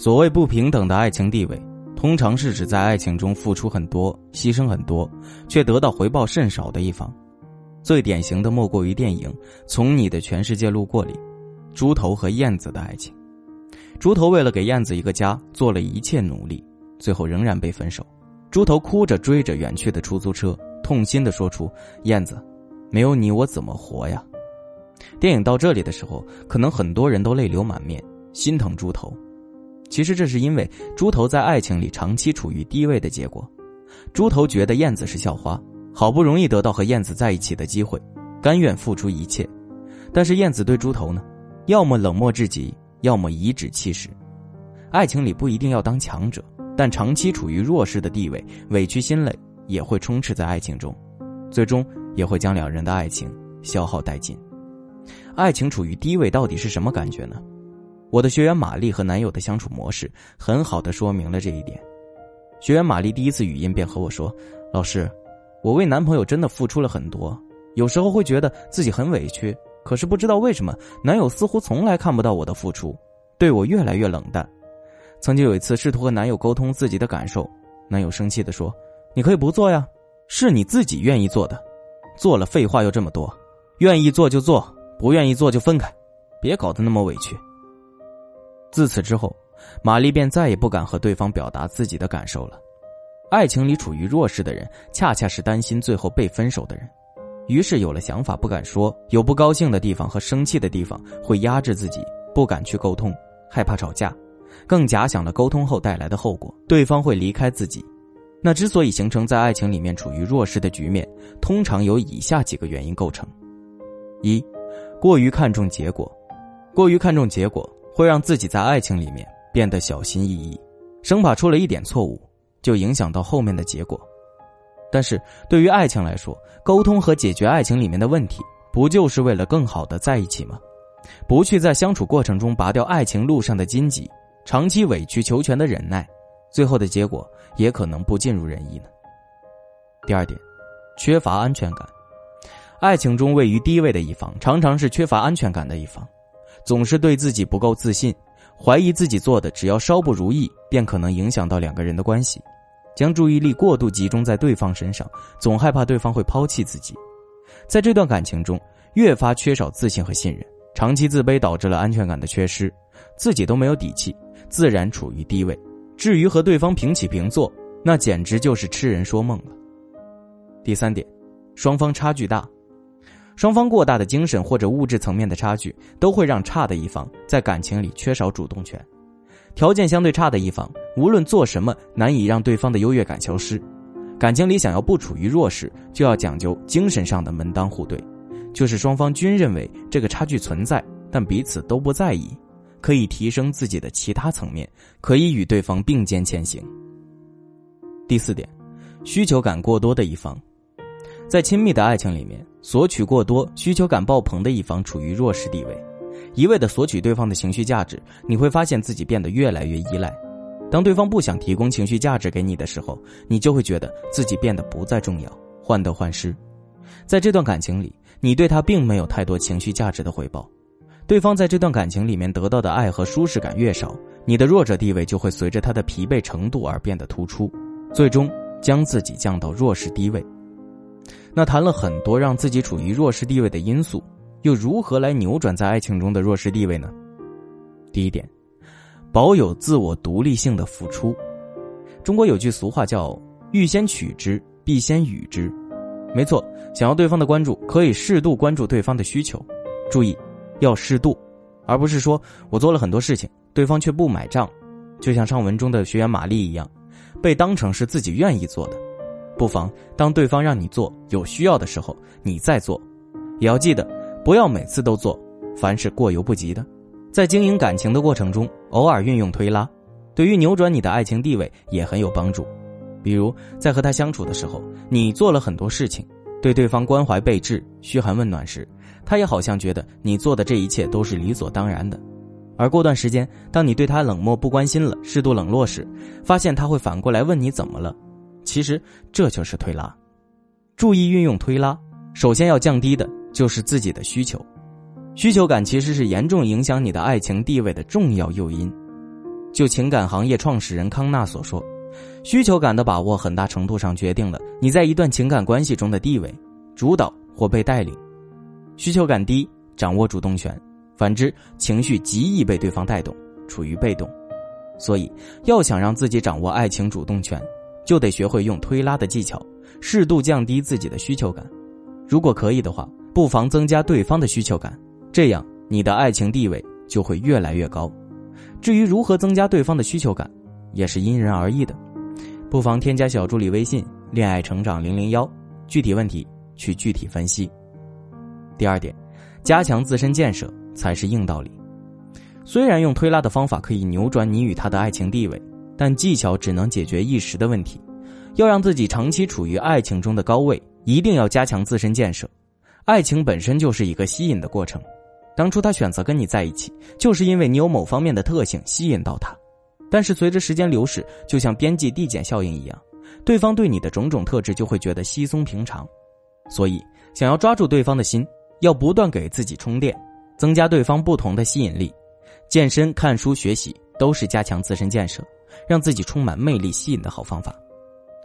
所谓不平等的爱情地位，通常是指在爱情中付出很多、牺牲很多，却得到回报甚少的一方。最典型的莫过于电影《从你的全世界路过》里，猪头和燕子的爱情。猪头为了给燕子一个家，做了一切努力，最后仍然被分手。猪头哭着追着远去的出租车，痛心的说出：“燕子，没有你我怎么活呀？”电影到这里的时候，可能很多人都泪流满面，心疼猪头。其实这是因为猪头在爱情里长期处于低位的结果。猪头觉得燕子是校花，好不容易得到和燕子在一起的机会，甘愿付出一切。但是燕子对猪头呢，要么冷漠至极，要么颐指气使。爱情里不一定要当强者。但长期处于弱势的地位，委屈心累也会充斥在爱情中，最终也会将两人的爱情消耗殆尽。爱情处于低位到底是什么感觉呢？我的学员玛丽和男友的相处模式很好的说明了这一点。学员玛丽第一次语音便和我说：“老师，我为男朋友真的付出了很多，有时候会觉得自己很委屈，可是不知道为什么男友似乎从来看不到我的付出，对我越来越冷淡。”曾经有一次试图和男友沟通自己的感受，男友生气的说：“你可以不做呀，是你自己愿意做的，做了废话又这么多，愿意做就做，不愿意做就分开，别搞得那么委屈。”自此之后，玛丽便再也不敢和对方表达自己的感受了。爱情里处于弱势的人，恰恰是担心最后被分手的人，于是有了想法不敢说，有不高兴的地方和生气的地方会压制自己，不敢去沟通，害怕吵架。更假想了沟通后带来的后果，对方会离开自己。那之所以形成在爱情里面处于弱势的局面，通常由以下几个原因构成：一、过于看重结果，过于看重结果会让自己在爱情里面变得小心翼翼，生怕出了一点错误就影响到后面的结果。但是对于爱情来说，沟通和解决爱情里面的问题，不就是为了更好的在一起吗？不去在相处过程中拔掉爱情路上的荆棘。长期委曲求全的忍耐，最后的结果也可能不尽如人意呢。第二点，缺乏安全感。爱情中位于低位的一方，常常是缺乏安全感的一方，总是对自己不够自信，怀疑自己做的只要稍不如意，便可能影响到两个人的关系，将注意力过度集中在对方身上，总害怕对方会抛弃自己，在这段感情中越发缺少自信和信任，长期自卑导致了安全感的缺失，自己都没有底气。自然处于低位，至于和对方平起平坐，那简直就是痴人说梦了。第三点，双方差距大，双方过大的精神或者物质层面的差距，都会让差的一方在感情里缺少主动权。条件相对差的一方，无论做什么，难以让对方的优越感消失。感情里想要不处于弱势，就要讲究精神上的门当户对，就是双方均认为这个差距存在，但彼此都不在意。可以提升自己的其他层面，可以与对方并肩前行。第四点，需求感过多的一方，在亲密的爱情里面，索取过多、需求感爆棚的一方处于弱势地位，一味的索取对方的情绪价值，你会发现自己变得越来越依赖。当对方不想提供情绪价值给你的时候，你就会觉得自己变得不再重要，患得患失。在这段感情里，你对他并没有太多情绪价值的回报。对方在这段感情里面得到的爱和舒适感越少，你的弱者地位就会随着他的疲惫程度而变得突出，最终将自己降到弱势低位。那谈了很多让自己处于弱势地位的因素，又如何来扭转在爱情中的弱势地位呢？第一点，保有自我独立性的付出。中国有句俗话叫“欲先取之，必先予之”，没错，想要对方的关注，可以适度关注对方的需求，注意。要适度，而不是说我做了很多事情，对方却不买账，就像上文中的学员玛丽一样，被当成是自己愿意做的。不妨当对方让你做有需要的时候，你再做，也要记得不要每次都做，凡是过犹不及的。在经营感情的过程中，偶尔运用推拉，对于扭转你的爱情地位也很有帮助。比如在和他相处的时候，你做了很多事情，对对方关怀备至、嘘寒问暖时。他也好像觉得你做的这一切都是理所当然的，而过段时间，当你对他冷漠不关心了，适度冷落时，发现他会反过来问你怎么了。其实这就是推拉。注意运用推拉，首先要降低的就是自己的需求。需求感其实是严重影响你的爱情地位的重要诱因。就情感行业创始人康纳所说，需求感的把握很大程度上决定了你在一段情感关系中的地位、主导或被带领。需求感低，掌握主动权；反之，情绪极易被对方带动，处于被动。所以，要想让自己掌握爱情主动权，就得学会用推拉的技巧，适度降低自己的需求感。如果可以的话，不妨增加对方的需求感，这样你的爱情地位就会越来越高。至于如何增加对方的需求感，也是因人而异的，不妨添加小助理微信“恋爱成长零零幺”，具体问题去具体分析。第二点，加强自身建设才是硬道理。虽然用推拉的方法可以扭转你与他的爱情地位，但技巧只能解决一时的问题。要让自己长期处于爱情中的高位，一定要加强自身建设。爱情本身就是一个吸引的过程。当初他选择跟你在一起，就是因为你有某方面的特性吸引到他。但是随着时间流逝，就像边际递减效应一样，对方对你的种种特质就会觉得稀松平常。所以，想要抓住对方的心，要不断给自己充电，增加对方不同的吸引力。健身、看书、学习都是加强自身建设，让自己充满魅力、吸引的好方法。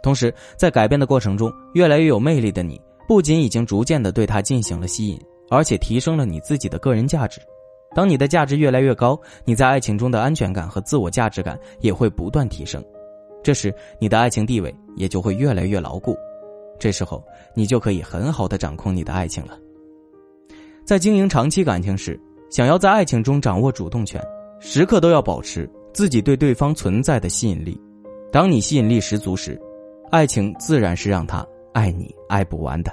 同时，在改变的过程中，越来越有魅力的你，不仅已经逐渐的对他进行了吸引。而且提升了你自己的个人价值。当你的价值越来越高，你在爱情中的安全感和自我价值感也会不断提升。这时，你的爱情地位也就会越来越牢固。这时候，你就可以很好的掌控你的爱情了。在经营长期感情时，想要在爱情中掌握主动权，时刻都要保持自己对对方存在的吸引力。当你吸引力十足时，爱情自然是让他爱你爱不完的。